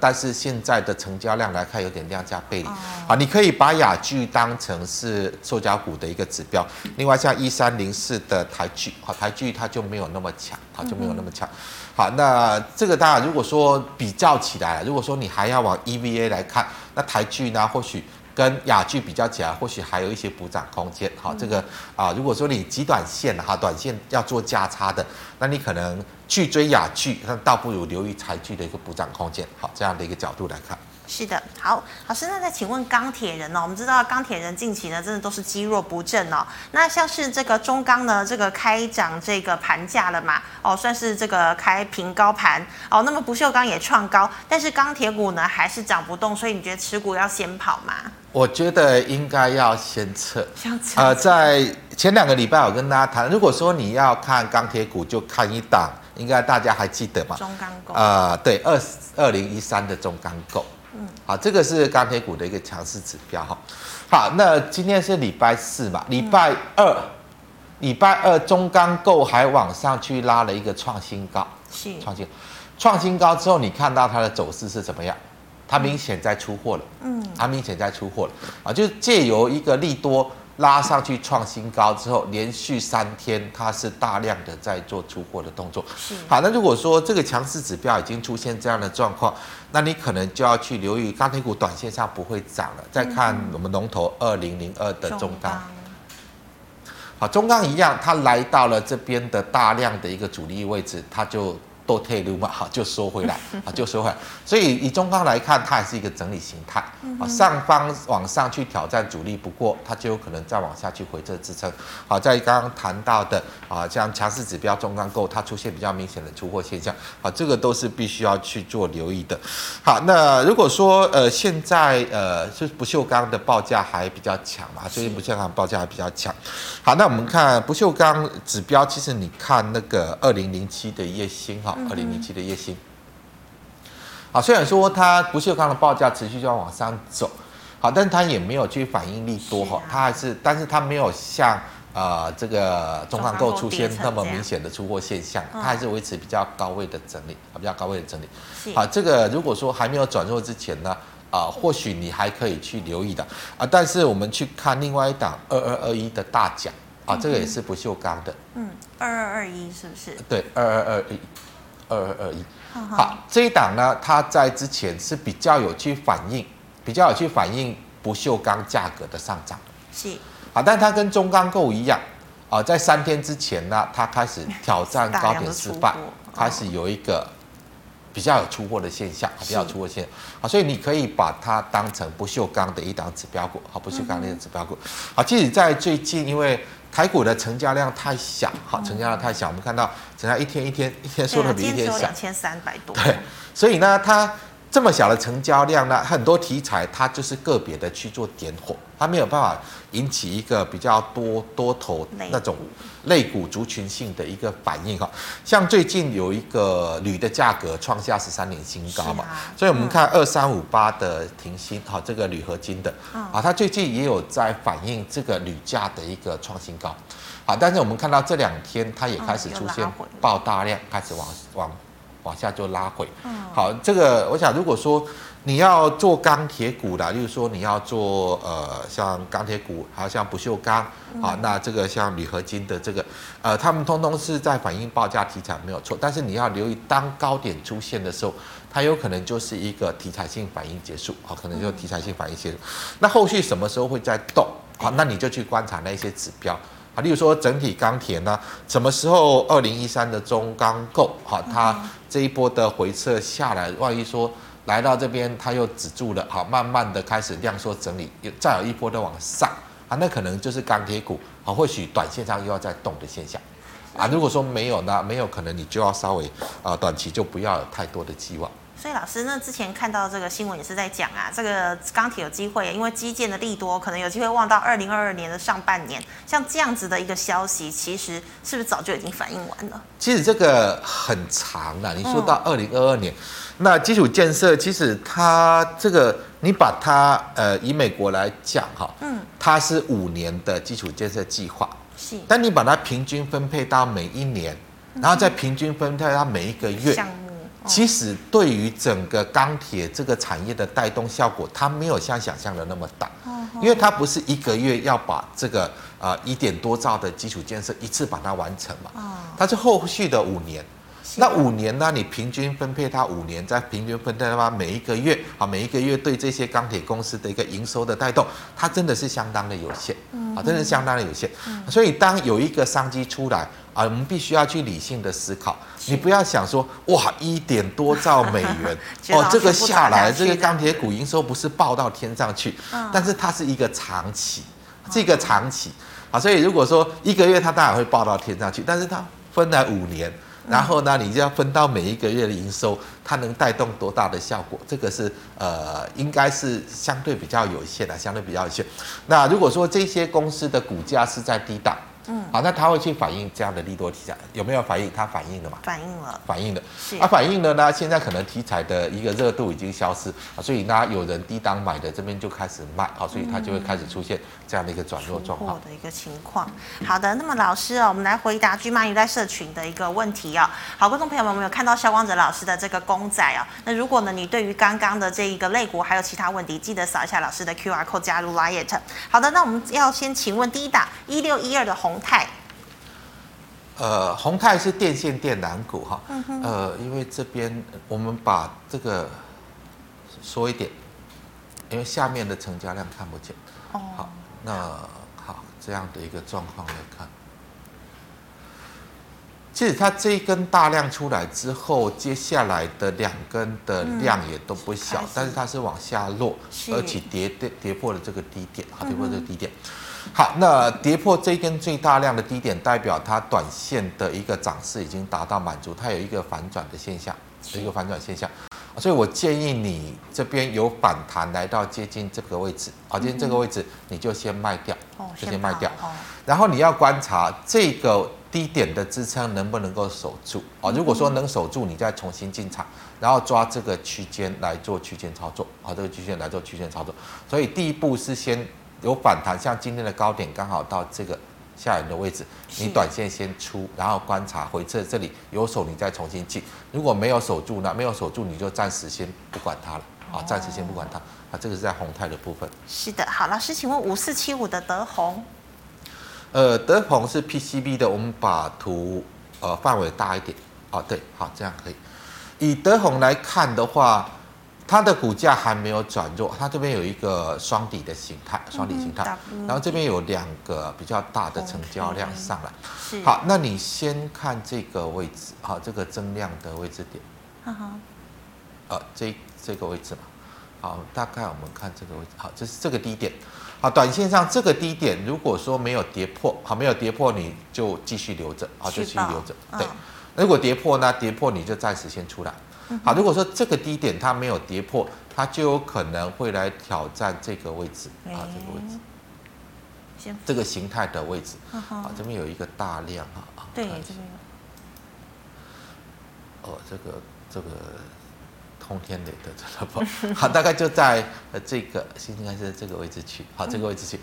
但是现在的成交量来看有点量价背离，好，你可以把雅聚当成是塑胶股的一个指标。另外像一三零四的台剧，好，台剧它就没有那么强，好，就没有那么强。好，那这个当然如果说比较起来，如果说你还要往 EVA 来看，那台剧呢或许。跟雅聚比较起来，或许还有一些补涨空间。好，这个啊，如果说你极短线哈，短线要做价差的，那你可能去追雅聚，那倒不如留意财聚的一个补涨空间。好，这样的一个角度来看。是的，好，老师，那再请问钢铁人呢？我们知道钢铁人近期呢，真的都是积弱不振哦。那像是这个中钢呢，这个开涨这个盘价了嘛？哦，算是这个开平高盘哦。那么不锈钢也创高，但是钢铁股呢还是涨不动，所以你觉得持股要先跑吗？我觉得应该要先撤。先撤。呃，在前两个礼拜我跟大家谈，如果说你要看钢铁股，就看一档，应该大家还记得吗？中钢构。呃，对，二二零一三的中钢构。嗯，好，这个是钢铁股的一个强势指标哈。好，那今天是礼拜四嘛，礼拜二，礼拜二中钢构还往上去拉了一个创新高，是创新，创新高之后，你看到它的走势是怎么样？它明显在出货了，嗯，它明显在出货了啊，就是借由一个利多。拉上去创新高之后，连续三天它是大量的在做出货的动作。是。好，那如果说这个强势指标已经出现这样的状况，那你可能就要去留意钢铁股短线上不会涨了。再看我们龙头二零零二的中钢。好，中钢一样，它来到了这边的大量的一个主力位置，它就都退路嘛，好就收回来，啊就收回来。所以以中钢来看，它还是一个整理形态，啊上方往上去挑战阻力，不过它就有可能再往下去回撤支撑。好，在刚刚谈到的啊，像强势指标中钢构，它出现比较明显的出货现象，啊这个都是必须要去做留意的。好，那如果说呃现在呃就是不锈钢的报价还比较强嘛，最近不锈钢报价还比较强。好，那我们看不锈钢指标，其实你看那个二零零七的月薪哈。二零零七的月薪，好，虽然说它不锈钢的报价持续就要往上走，好，但是它也没有去反应力多哈，它还是，但是它没有像呃这个中钢构出现那么明显的出货现象，它还是维持比较高位的整理，比较高位的整理。好，这个如果说还没有转弱之前呢，啊，或许你还可以去留意的啊，但是我们去看另外一档二二二一的大奖啊，这个也是不锈钢的，嗯，二二二一是不是？对，二二二一。二二二一，好，这一档呢，它在之前是比较有去反映，比较有去反映不锈钢价格的上涨，是，好，但它跟中钢构一样，啊，在三天之前呢，它开始挑战高点失败，开始有一个比较有出货的现象，比较有出货现象，啊，所以你可以把它当成不锈钢的一档指标股，好，不锈钢的指标股，好，即使在最近，因为台股的成交量太小，好，成交量太小，我们看到成交量一天一天一天说的比一天小，两千三百多。对，所以呢，它这么小的成交量呢，很多题材它就是个别的去做点火，它没有办法引起一个比较多多头那种。类股族群性的一个反应哈，像最近有一个铝的价格创下十三年新高嘛，所以我们看二三五八的停薪哈，这个铝合金的啊，它最近也有在反映这个铝价的一个创新高，好，但是我们看到这两天它也开始出现爆大量，开始往往往下就拉回，好，这个我想如果说。你要做钢铁股的，例如说你要做呃像钢铁股，还有像不锈钢啊，那这个像铝合金的这个，呃，他们通通是在反映报价题材没有错，但是你要留意，当高点出现的时候，它有可能就是一个题材性反应结束，啊，可能就题材性反应结束。那后续什么时候会再动？好，那你就去观察那些指标啊，例如说整体钢铁呢，什么时候二零一三的中钢构，好，它这一波的回撤下来，万一说。来到这边，它又止住了，好，慢慢的开始量缩整理，又再有一波的往上，啊，那可能就是钢铁股，啊，或许短线上又要再动的现象，啊，如果说没有呢，没有可能你就要稍微，啊，短期就不要有太多的期望。所以老师，那之前看到这个新闻也是在讲啊，这个钢铁有机会，因为基建的利多，可能有机会望到二零二二年的上半年。像这样子的一个消息，其实是不是早就已经反映完了？其实这个很长了，你说到二零二二年，嗯、那基础建设其实它这个，你把它呃以美国来讲哈，嗯，它是五年的基础建设计划，是，但你把它平均分配到每一年，然后再平均分配到每一个月。嗯其实对于整个钢铁这个产业的带动效果，它没有像想象的那么大，因为它不是一个月要把这个啊一点多兆的基础建设一次把它完成嘛，它是后续的五年。那五年呢？你平均分配它五年，再平均分配它每一个月啊，每一个月对这些钢铁公司的一个营收的带动，它真的是相当的有限，啊，真的是相当的有限。所以当有一个商机出来啊，我们必须要去理性的思考。你不要想说哇，一点多兆美元 哦，这个下来，这个钢铁股营收不是爆到天上去，但是它是一个长期，这个长期啊，所以如果说一个月它当然会爆到天上去，但是它分了五年。然后呢，你就要分到每一个月的营收，它能带动多大的效果？这个是呃，应该是相对比较有限的，相对比较有限。那如果说这些公司的股价是在低档。嗯，好，那它会去反映这样的利多题材，有没有反应？它反应了吗？反应了，反应了。是，它反应了呢。现在可能题材的一个热度已经消失啊，所以呢，有人低档买的这边就开始卖，好，所以它就会开始出现这样的一个转弱状况的一个情况。好的，那么老师哦，我们来回答居妈一代社群的一个问题啊。好，观众朋友们，我们有看到肖光哲老师的这个公仔啊。那如果呢，你对于刚刚的这一个类股还有其他问题，记得扫一下老师的 QR code 加入 LINE。好的，那我们要先请问第一档一六一二的宏泰。呃，宏泰是电线电缆股哈，呃，因为这边我们把这个说一点，因为下面的成交量看不见。哦。好，那好，这样的一个状况来看，其实它这一根大量出来之后，接下来的两根的量也都不小，嗯、但是它是往下落，而且跌跌跌破了这个低点，好，跌破这个低点。好，那跌破这根最大量的低点，代表它短线的一个涨势已经达到满足，它有一个反转的现象，有一个反转现象。所以我建议你这边有反弹来到接近这个位置，啊，接近这个位置你就先卖掉，就先卖掉。然后你要观察这个低点的支撑能不能够守住，啊，如果说能守住，你再重新进场，然后抓这个区间来做区间操作，啊，这个区间来做区间操作。所以第一步是先有反弹，像今天的高点刚好到这个。下沿的位置，你短线先出，然后观察回撤，这里有守你再重新进。如果没有守住呢？没有守住你就暂时先不管它了，啊，暂时先不管它。啊，这个是在宏泰的部分。是的，好，老师，请问五四七五的德宏，呃，德宏是 PCB 的，我们把图呃范围大一点，哦，对，好，这样可以。以德宏来看的话。它的股价还没有转弱，它这边有一个双底的形态，双底形态，然后这边有两个比较大的成交量上来。是。好，那你先看这个位置，好，这个增量的位置点。哈哈。呃，这这个位置嘛，好，大概我们看这个位置，好，这是这个低点。好，短线上这个低点，如果说没有跌破，好，没有跌破，你就继续留着，好，就继续留着。对。如果跌破呢？跌破你就暂时先出来。好，如果说这个低点它没有跌破，它就有可能会来挑战这个位置啊，这个位置，这个形态的位置啊，这边有一个大量啊，对，这边有，哦，这个这个通天雷的这个好，大概就在呃这个应该是这个位置去，好，这个位置区。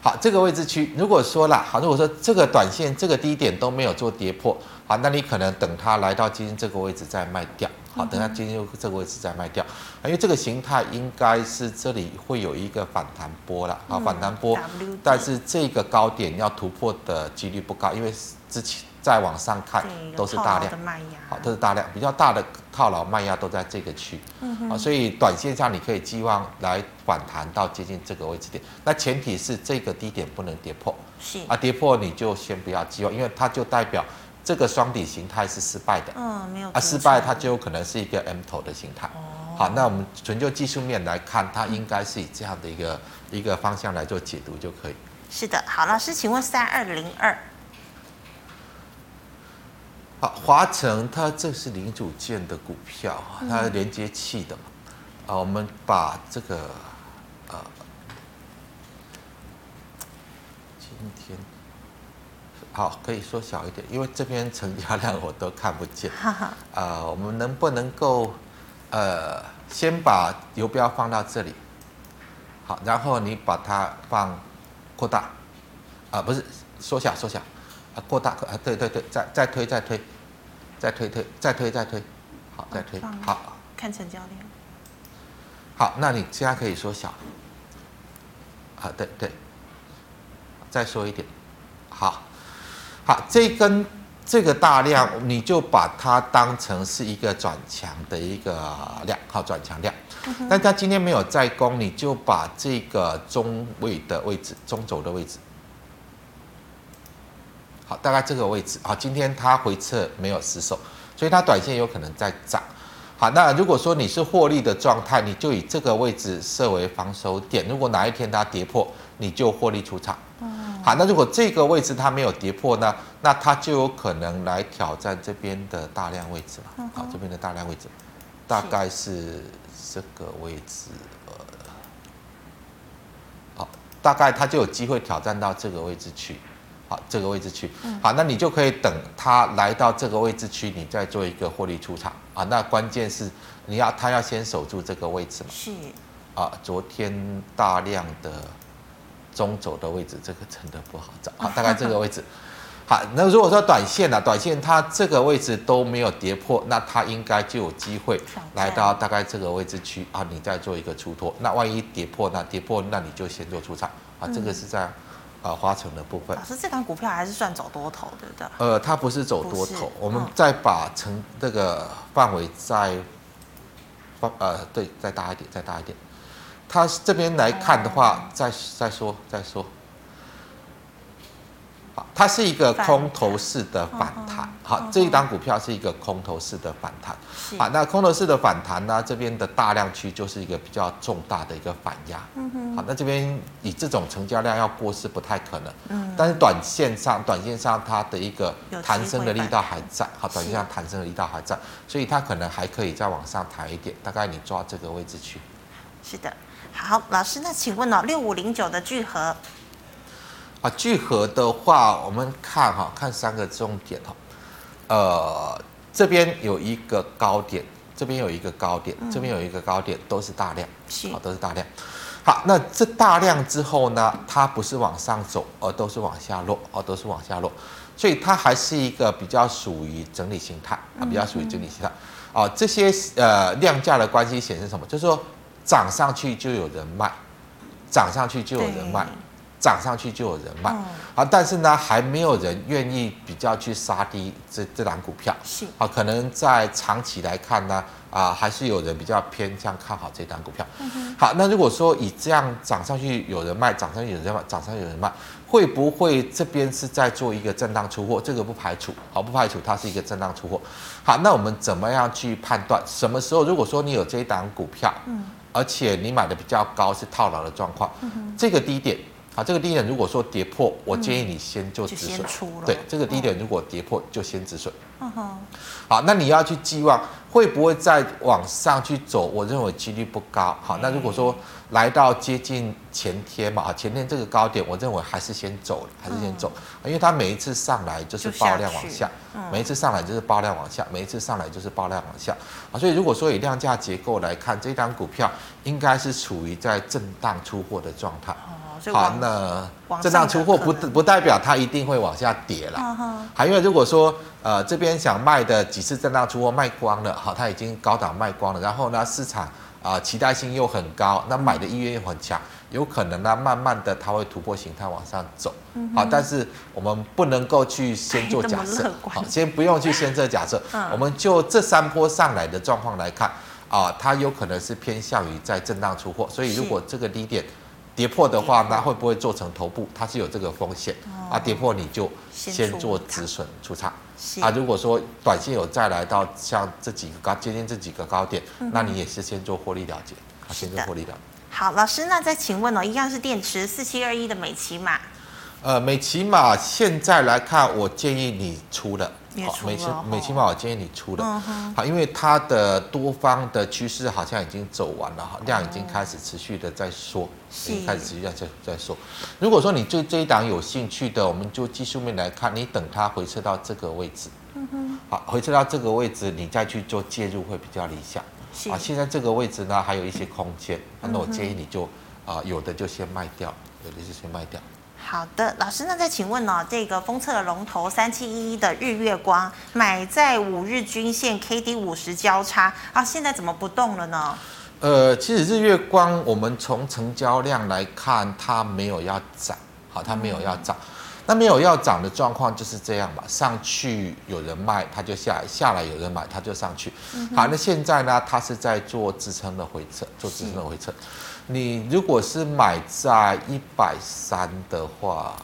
好，这个位置区，如果说啦，好，如果说这个短线这个低点都没有做跌破，好，那你可能等它来到今天这个位置再卖掉，好，等它今天这个位置再卖掉，因为这个形态应该是这里会有一个反弹波了，好，反弹波，但是这个高点要突破的几率不高，因为之前。再往上看都是大量，好，都是大量，比较大的套牢卖压都在这个区，啊，所以短线上你可以寄望来反弹到接近这个位置点，那前提是这个低点不能跌破，是。啊，跌破你就先不要寄望，因为它就代表这个双底形态是失败的，嗯，没有啊，失败它就有可能是一个 M 头的形态，哦，好，那我们纯就技术面来看，它应该是以这样的一个一个方向来做解读就可以。是的，好，老师，请问三二零二。好，华城它这是零组件的股票，它连接器的嘛？啊，我们把这个呃，今天好可以缩小一点，因为这边成交量我都看不见。啊，我们能不能够呃，先把游标放到这里？好，然后你把它放扩大，啊，不是缩小缩小。过大啊，对对对，再再推再推，再推推再推再推，好再推好，看成交量。好，那你现在可以缩小。啊，对对，再说一点，好，好，这根这个大量，你就把它当成是一个转强的一个量，好转强量。但它今天没有再攻，你就把这个中位的位置，中轴的位置。好，大概这个位置。好，今天它回撤没有失守，所以它短线有可能在涨。好，那如果说你是获利的状态，你就以这个位置设为防守点。如果哪一天它跌破，你就获利出场。好，那如果这个位置它没有跌破呢，那它就有可能来挑战这边的大量位置嘛。好，这边的大量位置，大概是这个位置。呃，好，大概它就有机会挑战到这个位置去。好，这个位置去，好，那你就可以等它来到这个位置区，你再做一个获利出场啊。那关键是你要它要先守住这个位置嘛。是。啊，昨天大量的中轴的位置，这个真的不好找。好，大概这个位置。好，那如果说短线呢、啊，短线它这个位置都没有跌破，那它应该就有机会来到大概这个位置区啊，你再做一个出脱。那万一跌破，那跌破，那你就先做出场啊。这个是在。啊，花城的部分。老师，这档股票还是算走多头，对不对？呃，它不是走多头，我们再把成这个范围再放呃，对，再大一点，再大一点。它这边来看的话，再再说再说。好，它是一个空头式的反弹，好，这一档股票是一个空头式的反弹，好，那空头式的反弹呢，这边的大量区就是一个比较重大的一个反压，嗯哼，好，那这边以这种成交量要过是不太可能，嗯，但是短线上，短线上它的一个弹升的力道还在，好，短线上弹升的力道还在，所以它可能还可以再往上抬一点，大概你抓这个位置去。是的，好，老师，那请问哦，六五零九的聚合。啊，聚合的话，我们看哈，看三个重点哈，呃，这边有一个高点，这边有一个高点，这边有一个高点，都是大量，是，都是大量。好，那这大量之后呢，它不是往上走，而都是往下落，哦，都是往下落，所以它还是一个比较属于整理形态啊，比较属于整理形态。哦，这些呃量价的关系显示什么？就是说涨上去就有人卖，涨上去就有人卖。涨上去就有人卖，啊，但是呢，还没有人愿意比较去杀低这这档股票，是啊，可能在长期来看呢，啊，还是有人比较偏向看好这档股票。好，那如果说以这样涨上去有人卖，涨上去有人卖，涨上去有人卖，会不会这边是在做一个震荡出货？这个不排除，好，不排除它是一个震荡出货。好，那我们怎么样去判断什么时候？如果说你有这一档股票，嗯，而且你买的比较高，是套牢的状况，这个低点。啊，这个低点如果说跌破，我建议你先就止损。嗯、对，这个低点如果跌破，就先止损。嗯哼。好，那你要去寄望会不会再往上去走？我认为几率不高。好，那如果说来到接近前天嘛，前天这个高点，我认为还是先走，还是先走，因为它每一次上来就是爆量往下，每一次上来就是爆量往下，每一次上来就是爆量往下。啊，所以如果说以量价结构来看，这档股票应该是处于在震荡出货的状态。好，那震荡出货不不代表它一定会往下跌了。还因为如果说呃这边想卖的几次震荡出货卖光了，好，它已经高档卖光了，然后呢市场啊、呃、期待性又很高，那买的意愿又很强，有可能呢慢慢的它会突破形态往上走。好，但是我们不能够去先做假设，好，先不用去先做假设，我们就这三波上来的状况来看啊，它有可能是偏向于在震荡出货，所以如果这个低点。跌破的话，那会不会做成头部？它是有这个风险啊。跌破你就先做止损出场啊。如果说短线有再来到像这几个高接近这几个高点，那你也是先做获利了结啊，先做获利了结。好，老师，那再请问哦，一样是电池四七二一的美骑马。呃，美骑马现在来看，我建议你出了。好，美琪美琪玛，我建议你出了。好，因为它的多方的趋势好像已经走完了哈，量已经开始持续的在缩，已经开始持续在在缩。如果说你对这一档有兴趣的，我们就技术面来看，你等它回撤到这个位置，好，回撤到这个位置，你再去做介入会比较理想。啊，现在这个位置呢还有一些空间，那我建议你就啊有的就先卖掉，有的就先卖掉。好的，老师，那再请问哦，这个封测的龙头三七一一的日月光买在五日均线 K D 五十交叉啊，现在怎么不动了呢？呃，其实日月光我们从成交量来看，它没有要涨，好，它没有要涨，那没有要涨的状况就是这样吧，上去有人卖，它就下来，下来有人买，它就上去。好，那现在呢，它是在做支撑的回撤，做支撑的回撤。你如果是买在一百三的话，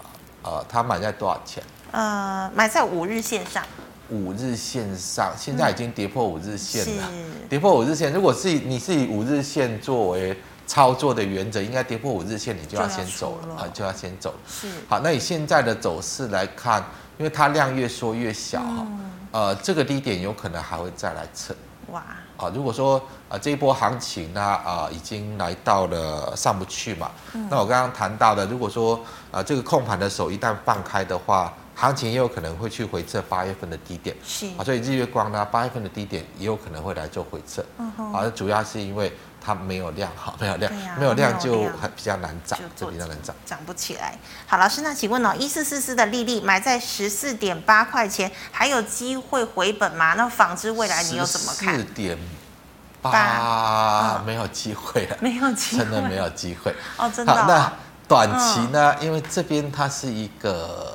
呃，它买在多少钱？呃，买在五日线上。五日线上，现在已经跌破五日线了。是跌破五日线，如果是你是以五日线作为操作的原则，应该跌破五日线，你就要先走了啊，就要先走。是。好，那以现在的走势来看，因为它量越缩越小哈，嗯、呃，这个低点有可能还会再来测。哇。啊，如果说啊这一波行情呢啊已经来到了上不去嘛，嗯、那我刚刚谈到的，如果说啊这个控盘的手一旦放开的话，行情也有可能会去回测八月份的低点，是。啊，所以日月光呢八月份的低点也有可能会来做回测，啊主要是因为它没有量哈，没有量，啊、没有量就很比较难涨，就比较难涨，涨不起来。好，老师，那请问哦，一四四四的利率买在十四点八块钱，还有机会回本吗？那纺织未来你又怎么看？四点八，没有机会了，没有机会，真的没有机会哦，真的、哦。好，那短期呢？嗯、因为这边它是一个。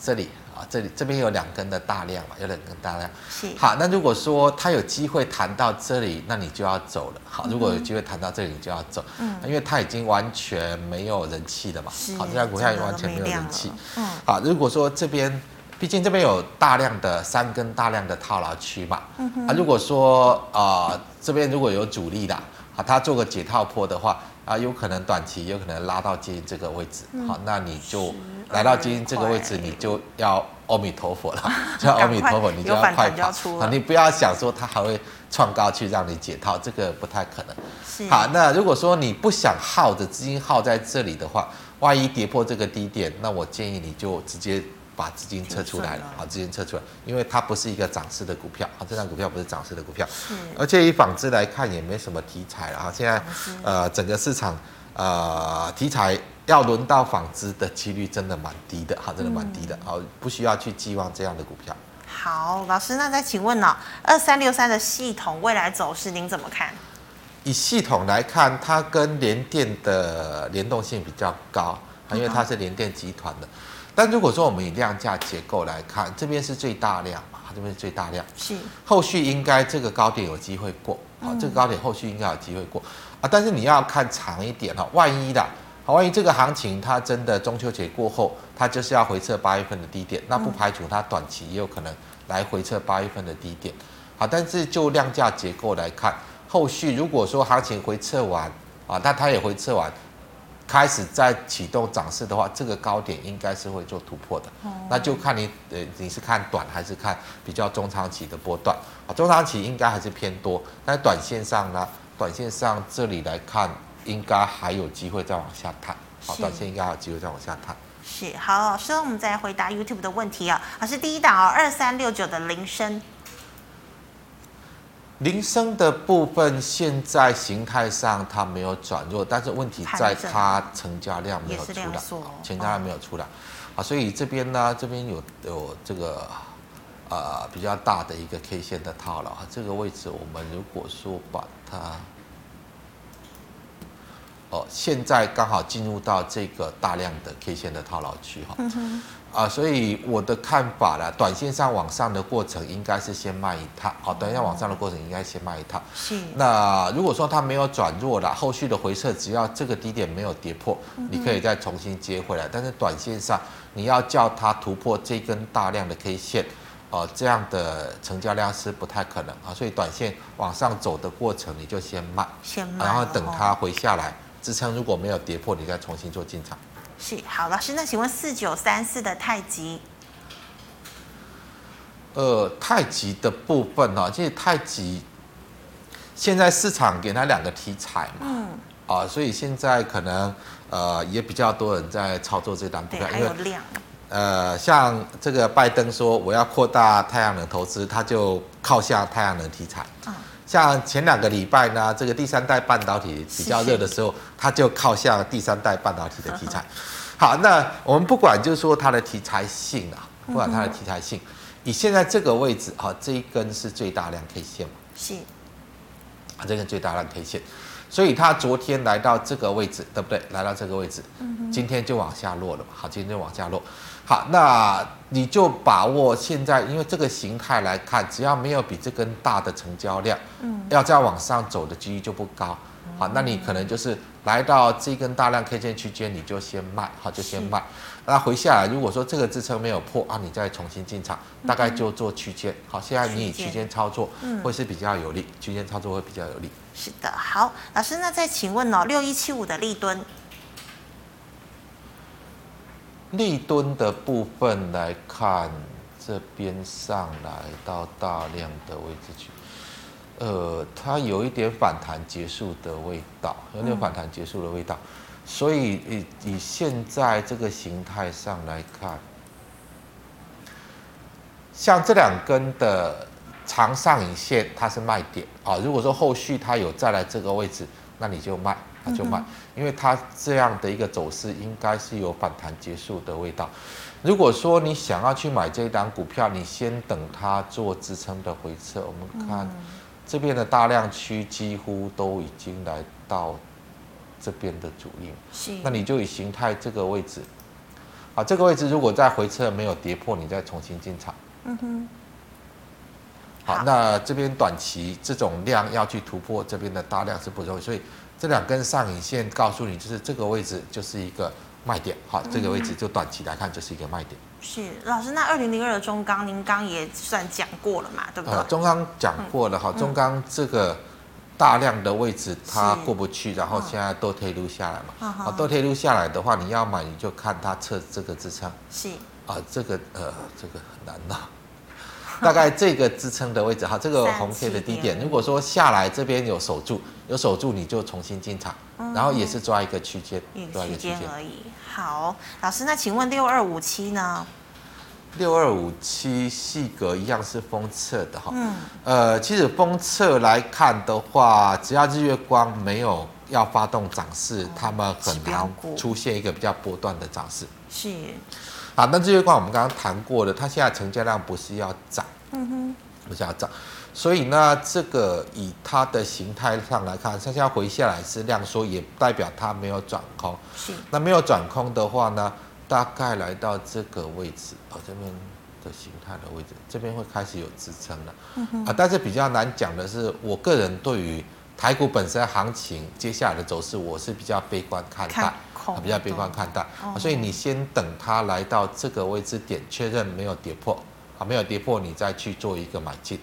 这里啊，这里这边有两根的大量嘛，有两根大量。是。好，那如果说它有机会弹到这里，那你就要走了。好，如果有机会弹到这里，你就要走。嗯。因为它已经完全没有人气了嘛。是。好，这家股票也完全没有人气。嗯。好，如果说这边，毕竟这边有大量的三根大量的套牢区嘛。嗯哼。啊，如果说啊、呃、这边如果有主力的，啊，它做个解套坡的话。啊，有可能短期有可能拉到接近这个位置，嗯、好，那你就来到接近这个位置，你就要阿弥陀佛了，叫阿弥陀佛，你就要快跑，啊，你不要想说它还会创高去让你解套，这个不太可能。好，那如果说你不想耗着资金耗在这里的话，万一跌破这个低点，那我建议你就直接。把资金撤出来了，好，资金撤出来，因为它不是一个涨势的股票，啊，这张股票不是涨势的股票，而且以纺织来看也没什么题材了，哈，现在呃整个市场呃题材要轮到纺织的几率真的蛮低的，哈，真的蛮低的，好，不需要去寄望这样的股票。好，老师，那再请问呢，二三六三的系统未来走势您怎么看？以系统来看，它跟联电的联动性比较高，因为它是联电集团的。但如果说我们以量价结构来看，这边是最大量嘛，这边是最大量，是后续应该这个高点有机会过，好，这个高点后续应该有机会过啊。但是你要看长一点哈，万一的，好，万一这个行情它真的中秋节过后，它就是要回撤八月份的低点，那不排除它短期也有可能来回撤八月份的低点，好，但是就量价结构来看，后续如果说行情回撤完啊，那它也回撤完。开始在启动涨势的话，这个高点应该是会做突破的。哦、那就看你呃，你是看短还是看比较中长期的波段啊？中长期应该还是偏多，但短线上呢？短线上这里来看，应该还有机会再往下探。好，短线应该还有机会再往下探。是好，老师，我们再回答 YouTube 的问题啊。老师，第一档哦，二三六九的菱生。菱生的部分，现在形态上它没有转弱，但是问题在它成交量没有出来，成交量没有出来，啊，所以这边呢，这边有有这个呃比较大的一个 K 线的套牢，这个位置我们如果说把它，哦，现在刚好进入到这个大量的 K 线的套牢区哈。啊，所以我的看法啦，短线上往上的过程应该是先卖一套，好，短线往上的过程应该先卖一套。是。那如果说它没有转弱了，后续的回撤只要这个低点没有跌破，你可以再重新接回来。但是短线上你要叫它突破这根大量的 K 线，哦，这样的成交量是不太可能啊。所以短线往上走的过程你就先卖，先卖，然后等它回下来支撑如果没有跌破，你再重新做进场。是好，老师，那请问四九三四的太极，呃，太极的部分哈、哦？其实太极现在市场给它两个题材嘛，嗯，啊、呃，所以现在可能呃也比较多人在操作这档股票，因为量，呃，像这个拜登说我要扩大太阳能投资，他就靠下太阳能题材，嗯，像前两个礼拜呢，这个第三代半导体比较热的时候，它就靠向第三代半导体的题材。好，那我们不管就是说它的题材性啊，不管它的题材性，以现在这个位置啊，这一根是最大量 K 线嘛？是。啊，这根最大量 K 线，所以它昨天来到这个位置，对不对？来到这个位置，今天就往下落了嘛。好，今天就往下落。好，那你就把握现在，因为这个形态来看，只要没有比这根大的成交量，嗯，要再往上走的几率就不高。好，那你可能就是来到这根大量 K 线区间，你就先卖，好，就先卖。那回下来，如果说这个支撑没有破啊，你再重新进场，大概就做区间。好，现在你以区间操作，会是比较有利，区间操作会比较有利。是的，好，老师，那再请问哦，六一七五的立敦，立敦的部分来看，这边上来到大量的位置去。呃，它有一点反弹结束的味道，有点反弹结束的味道，所以以以现在这个形态上来看，像这两根的长上影线，它是卖点啊。如果说后续它有再来这个位置，那你就卖，那就卖，因为它这样的一个走势应该是有反弹结束的味道。如果说你想要去买这一档股票，你先等它做支撑的回撤，我们看。这边的大量区几乎都已经来到这边的主力，是，那你就以形态这个位置，啊，这个位置如果再回撤没有跌破，你再重新进场。嗯哼。好，那这边短期这种量要去突破这边的大量是不容易，所以这两根上影线告诉你，就是这个位置就是一个卖点。好，这个位置就短期来看就是一个卖点。是老师，那二零零二的中钢，您刚也算讲过了嘛，对不对？中钢讲过了哈，中钢这个大量的位置它过不去，然后现在都推入下来嘛。好，都推入下来的话，你要买你就看它测这个支撑。是啊，这个呃，这个很难呐。大概这个支撑的位置哈，这个红 K 的低点，如果说下来这边有守住，有守住你就重新进场，然后也是抓一个区间，抓一个区间而已。好，老师，那请问六二五七呢？六二五七细格一样是封测的哈，嗯，呃，其实封测来看的话，只要日月光没有要发动涨势，他们很难出现一个比较波段的涨势。是。好，那日月光我们刚刚谈过了，它现在成交量不是要涨，嗯哼，不是要涨，所以呢，这个以它的形态上来看，它现在回下来是量缩，也代表它没有转空。是，那没有转空的话呢，大概来到这个位置，哦，这边的形态的位置，这边会开始有支撑了。嗯哼，啊，但是比较难讲的是，我个人对于台股本身行情接下来的走势，我是比较悲观看待。看比较悲观看待，所以你先等它来到这个位置点确认没有跌破啊，没有跌破，你再去做一个买进。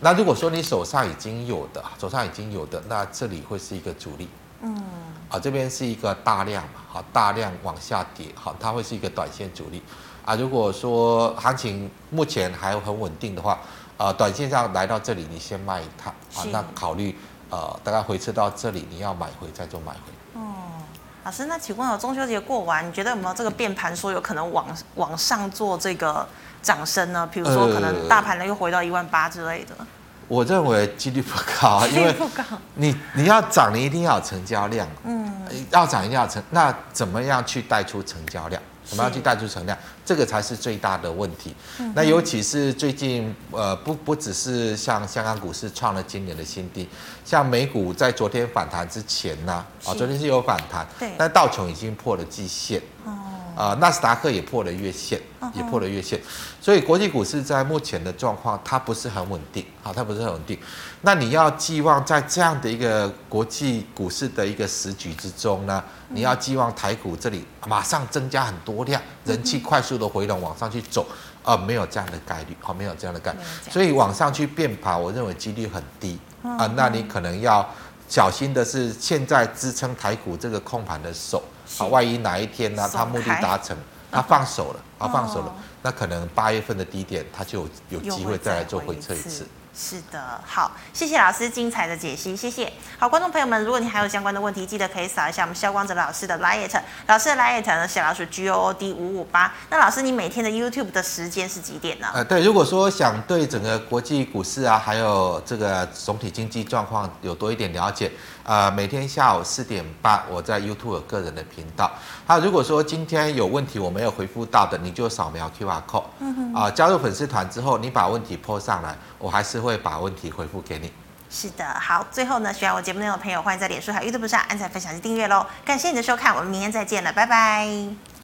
那如果说你手上已经有的，手上已经有的，那这里会是一个主力，嗯，啊，这边是一个大量嘛，好，大量往下跌，好，它会是一个短线主力啊。如果说行情目前还很稳定的话，呃，短线上来到这里，你先卖一趟啊，那考虑呃，大概回撤到这里，你要买回再做买回。老师，那请问哦，中秋节过完，你觉得有没有这个变盘，说有可能往往上做这个涨升呢？比如说，可能大盘呢又回到一万八之类的。我认为几率不高，因为你你要涨，你一定要有成交量。嗯，要涨一定要成，那怎么样去带出成交量？怎么样去带出存量？这个才是最大的问题。那尤其是最近，呃，不不只是像香港股市创了今年的新低，像美股在昨天反弹之前呢，啊，昨天是有反弹，但道琼已经破了季线。啊，纳斯达克也破了月线，也破了月线，所以国际股市在目前的状况，它不是很稳定，好，它不是很稳定。那你要寄望在这样的一个国际股市的一个时局之中呢，你要寄望台股这里马上增加很多量，人气快速的回笼往上去走，呃，没有这样的概率，好，没有这样的概率，所以往上去变盘，我认为几率很低啊。那你可能要小心的是，现在支撑台股这个控盘的手。好，万一哪一天呢，他目的达成，他放手了，他，放手了，那可能八月份的低点，他就有机会再来做回撤一次。是的，好，谢谢老师精彩的解析，谢谢。好，观众朋友们，如果你还有相关的问题，记得可以扫一下我们肖光哲老师的 LINE，老师的 LINE 呢，小老鼠 G O O D 五五八。那老师，你每天的 YouTube 的时间是几点呢？呃，对，如果说想对整个国际股市啊，还有这个总体经济状况有多一点了解，呃，每天下午四点半，我在 YouTube 有个人的频道。好，如果说今天有问题我没有回复到的，你就扫描 QR code，嗯哼，啊、呃，加入粉丝团之后，你把问题 po 上来，我还是会把问题回复给你。是的，好，最后呢，喜欢我节目内容的朋友，欢迎在脸书还有 YouTube 上按赞、分享及订阅喽。感谢你的收看，我们明天再见了，拜拜。